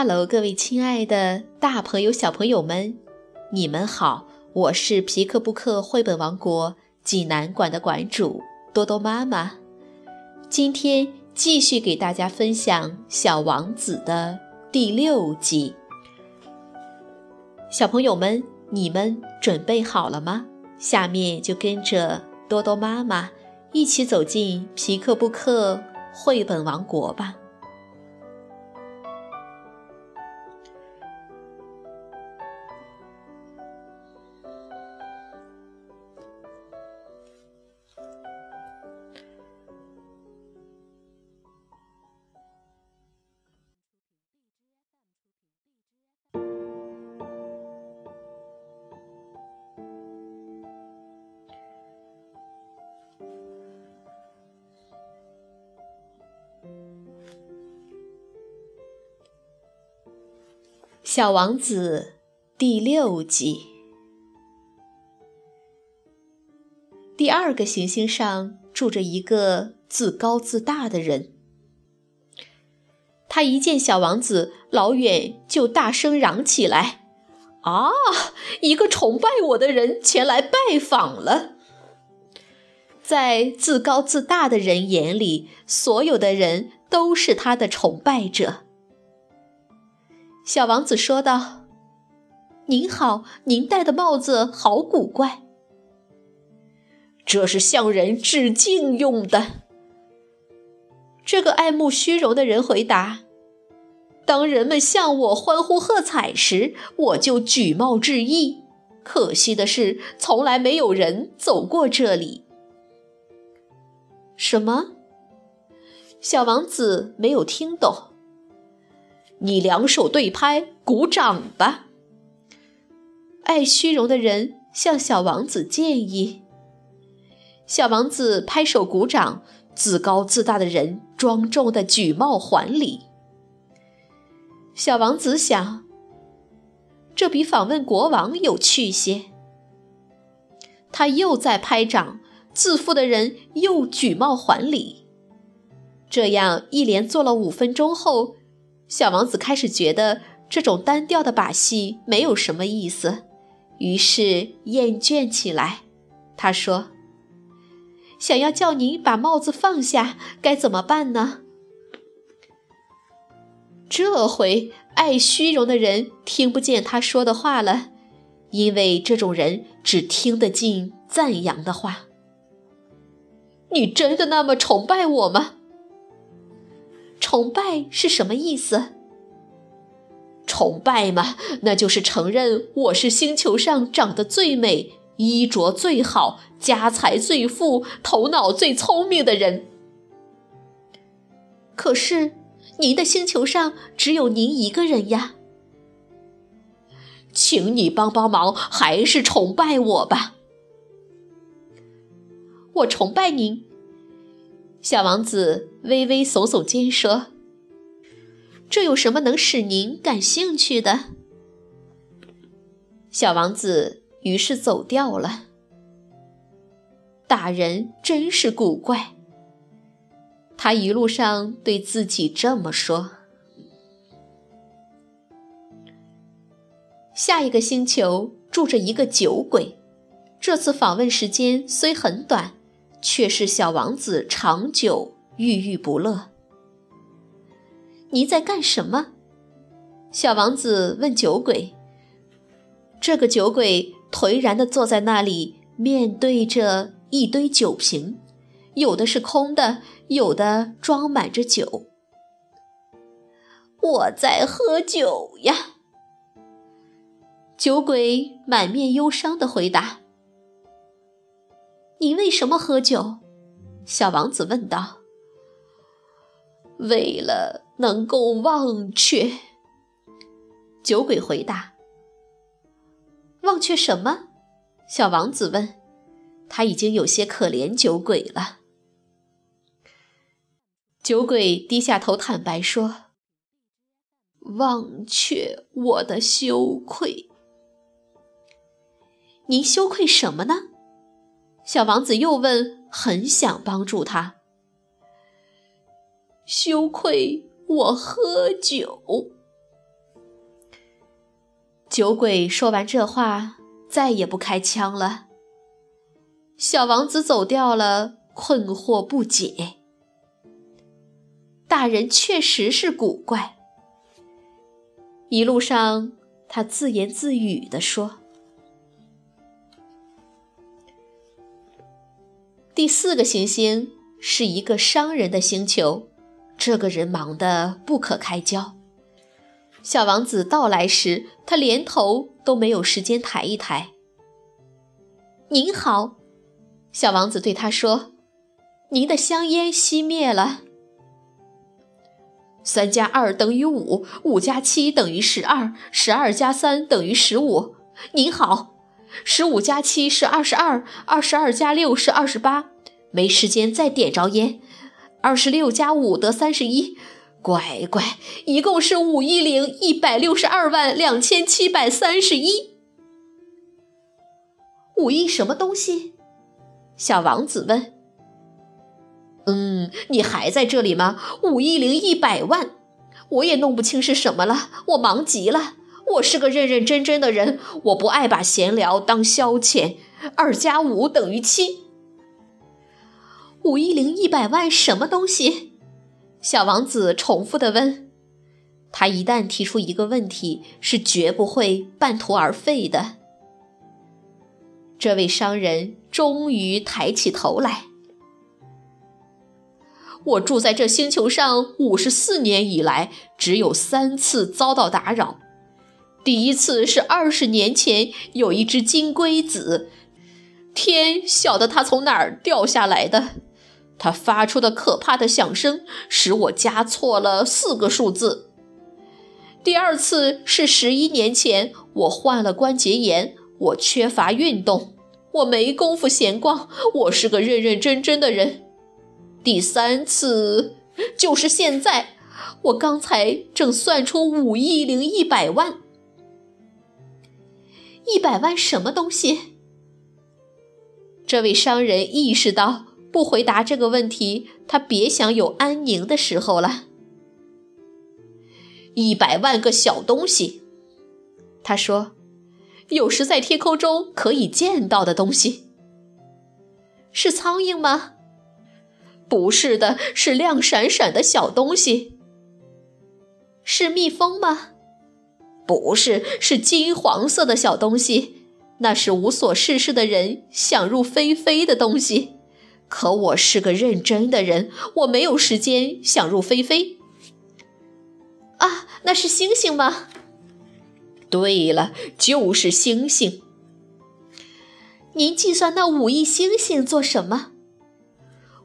Hello，各位亲爱的大朋友、小朋友们，你们好！我是皮克布克绘本王国济南馆的馆主多多妈妈。今天继续给大家分享《小王子》的第六集。小朋友们，你们准备好了吗？下面就跟着多多妈妈一起走进皮克布克绘本王国吧。小王子第六集。第二个行星上住着一个自高自大的人。他一见小王子，老远就大声嚷起来：“啊！一个崇拜我的人前来拜访了。”在自高自大的人眼里，所有的人都是他的崇拜者。小王子说道：“您好，您戴的帽子好古怪。这是向人致敬用的。”这个爱慕虚荣的人回答：“当人们向我欢呼喝彩时，我就举帽致意。可惜的是，从来没有人走过这里。”什么？小王子没有听懂。你两手对拍，鼓掌吧。爱虚荣的人向小王子建议。小王子拍手鼓掌，自高自大的人庄重的举帽还礼。小王子想，这比访问国王有趣些。他又在拍掌，自负的人又举帽还礼。这样一连做了五分钟后。小王子开始觉得这种单调的把戏没有什么意思，于是厌倦起来。他说：“想要叫您把帽子放下，该怎么办呢？”这回爱虚荣的人听不见他说的话了，因为这种人只听得进赞扬的话。你真的那么崇拜我吗？崇拜是什么意思？崇拜嘛，那就是承认我是星球上长得最美、衣着最好、家财最富、头脑最聪明的人。可是，您的星球上只有您一个人呀。请你帮帮忙，还是崇拜我吧。我崇拜您。小王子微微耸耸肩说：“这有什么能使您感兴趣的？”小王子于是走掉了。大人真是古怪。他一路上对自己这么说。下一个星球住着一个酒鬼，这次访问时间虽很短。却是小王子长久郁郁不乐。你在干什么？小王子问酒鬼。这个酒鬼颓然地坐在那里，面对着一堆酒瓶，有的是空的，有的装满着酒。我在喝酒呀。酒鬼满面忧伤地回答。你为什么喝酒？小王子问道。为了能够忘却。酒鬼回答。忘却什么？小王子问。他已经有些可怜酒鬼了。酒鬼低下头坦白说：“忘却我的羞愧。”您羞愧什么呢？小王子又问：“很想帮助他，羞愧我喝酒。”酒鬼说完这话，再也不开枪了。小王子走掉了，困惑不解。大人确实是古怪。一路上，他自言自语地说：“第四个行星是一个商人的星球，这个人忙得不可开交。”小王子到来时，他连头都没有时间抬一抬。您好，小王子对他说：“您的香烟熄灭了。”三加二等于五，五加七等于十二，十二加三等于十五。您好，十五加七是二十二，二十二加六是二十八。没时间再点着烟。二十六加五得三十一。乖乖，一共是五亿零一百六十二万两千七百三十一。五亿什么东西？小王子问。嗯，你还在这里吗？五亿零一百万，我也弄不清是什么了，我忙极了。我是个认认真真的人，我不爱把闲聊当消遣。二加五等于七。五亿零一百万什么东西？小王子重复的问：“他一旦提出一个问题，是绝不会半途而废的。”这位商人终于抬起头来：“我住在这星球上五十四年以来，只有三次遭到打扰。第一次是二十年前，有一只金龟子，天晓得它从哪儿掉下来的。”它发出的可怕的响声使我加错了四个数字。第二次是十一年前，我患了关节炎，我缺乏运动，我没工夫闲逛，我是个认认真真的人。第三次就是现在，我刚才正算出五亿零一百万，一百万什么东西？这位商人意识到。不回答这个问题，他别想有安宁的时候了。一百万个小东西，他说：“有时在天空中可以见到的东西，是苍蝇吗？不是的，是亮闪闪的小东西。是蜜蜂吗？不是，是金黄色的小东西。那是无所事事的人想入非非的东西。”可我是个认真的人，我没有时间想入非非。啊，那是星星吗？对了，就是星星。您计算那五亿星星做什么？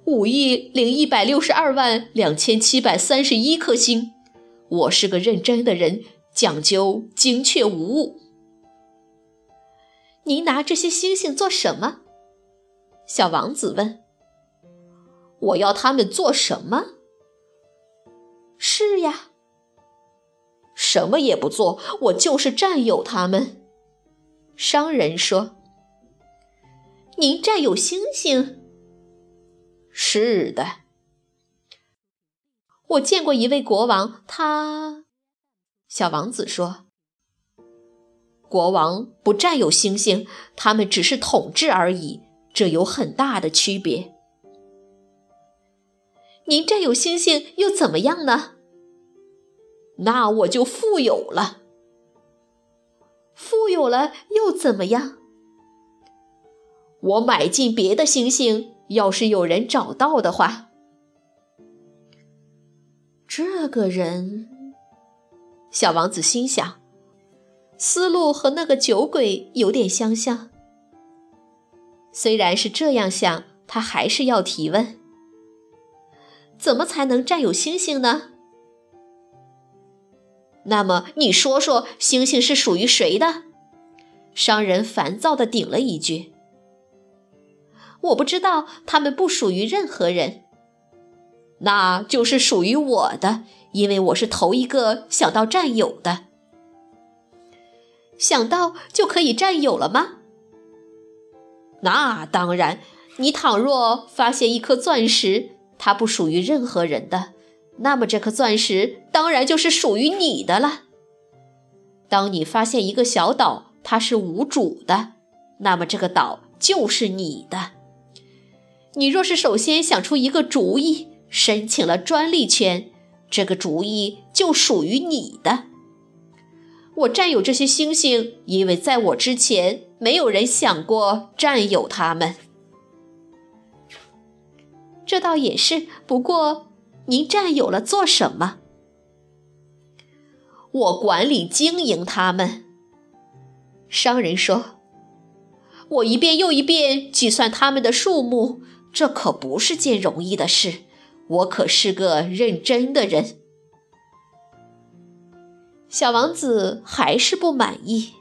五亿零一百六十二万两千七百三十一颗星。我是个认真的人，讲究精确无误。您拿这些星星做什么？小王子问。我要他们做什么？是呀，什么也不做，我就是占有他们。商人说：“您占有星星？”是的，我见过一位国王，他……小王子说：“国王不占有星星，他们只是统治而已，这有很大的区别。”您占有星星又怎么样呢？那我就富有了。富有了又怎么样？我买进别的星星，要是有人找到的话。这个人，小王子心想，思路和那个酒鬼有点相像。虽然是这样想，他还是要提问。怎么才能占有星星呢？那么你说说，星星是属于谁的？商人烦躁地顶了一句：“我不知道，他们不属于任何人。那就是属于我的，因为我是头一个想到占有的。想到就可以占有了吗？那当然，你倘若发现一颗钻石。”它不属于任何人的，那么这颗钻石当然就是属于你的了。当你发现一个小岛，它是无主的，那么这个岛就是你的。你若是首先想出一个主意，申请了专利权，这个主意就属于你的。我占有这些星星，因为在我之前，没有人想过占有它们。这倒也是，不过您占有了做什么？我管理经营它们。商人说：“我一遍又一遍计算它们的数目，这可不是件容易的事。我可是个认真的人。”小王子还是不满意。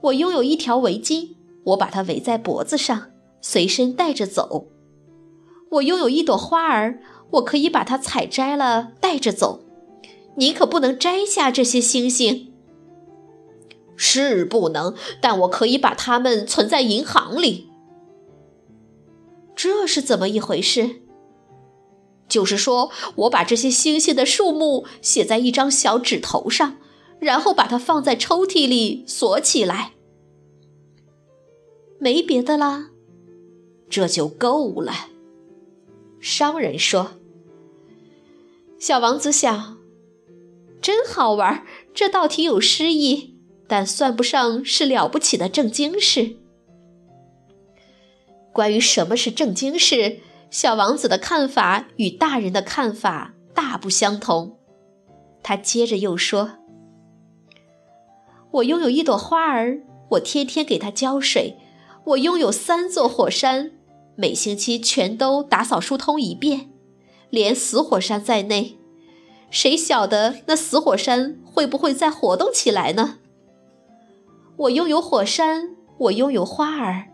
我拥有一条围巾，我把它围在脖子上，随身带着走。我拥有一朵花儿，我可以把它采摘了带着走。你可不能摘下这些星星。是不能，但我可以把它们存在银行里。这是怎么一回事？就是说，我把这些星星的数目写在一张小纸头上，然后把它放在抽屉里锁起来。没别的啦，这就够了。商人说：“小王子想，真好玩，这道题有诗意，但算不上是了不起的正经事。关于什么是正经事？”小王子的看法与大人的看法大不相同。他接着又说：“我拥有一朵花儿，我天天给它浇水。我拥有三座火山，每星期全都打扫疏通一遍，连死火山在内。谁晓得那死火山会不会再活动起来呢？我拥有火山，我拥有花儿，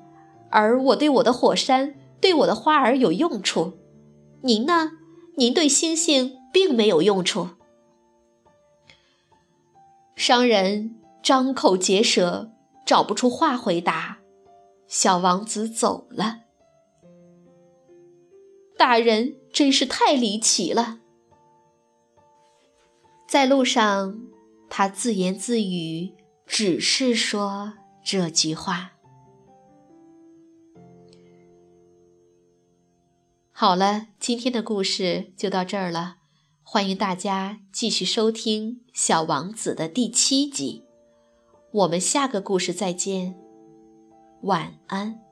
而我对我的火山。”对我的花儿有用处，您呢？您对星星并没有用处。商人张口结舌，找不出话回答。小王子走了。大人真是太离奇了。在路上，他自言自语，只是说这句话。好了，今天的故事就到这儿了。欢迎大家继续收听《小王子》的第七集。我们下个故事再见，晚安。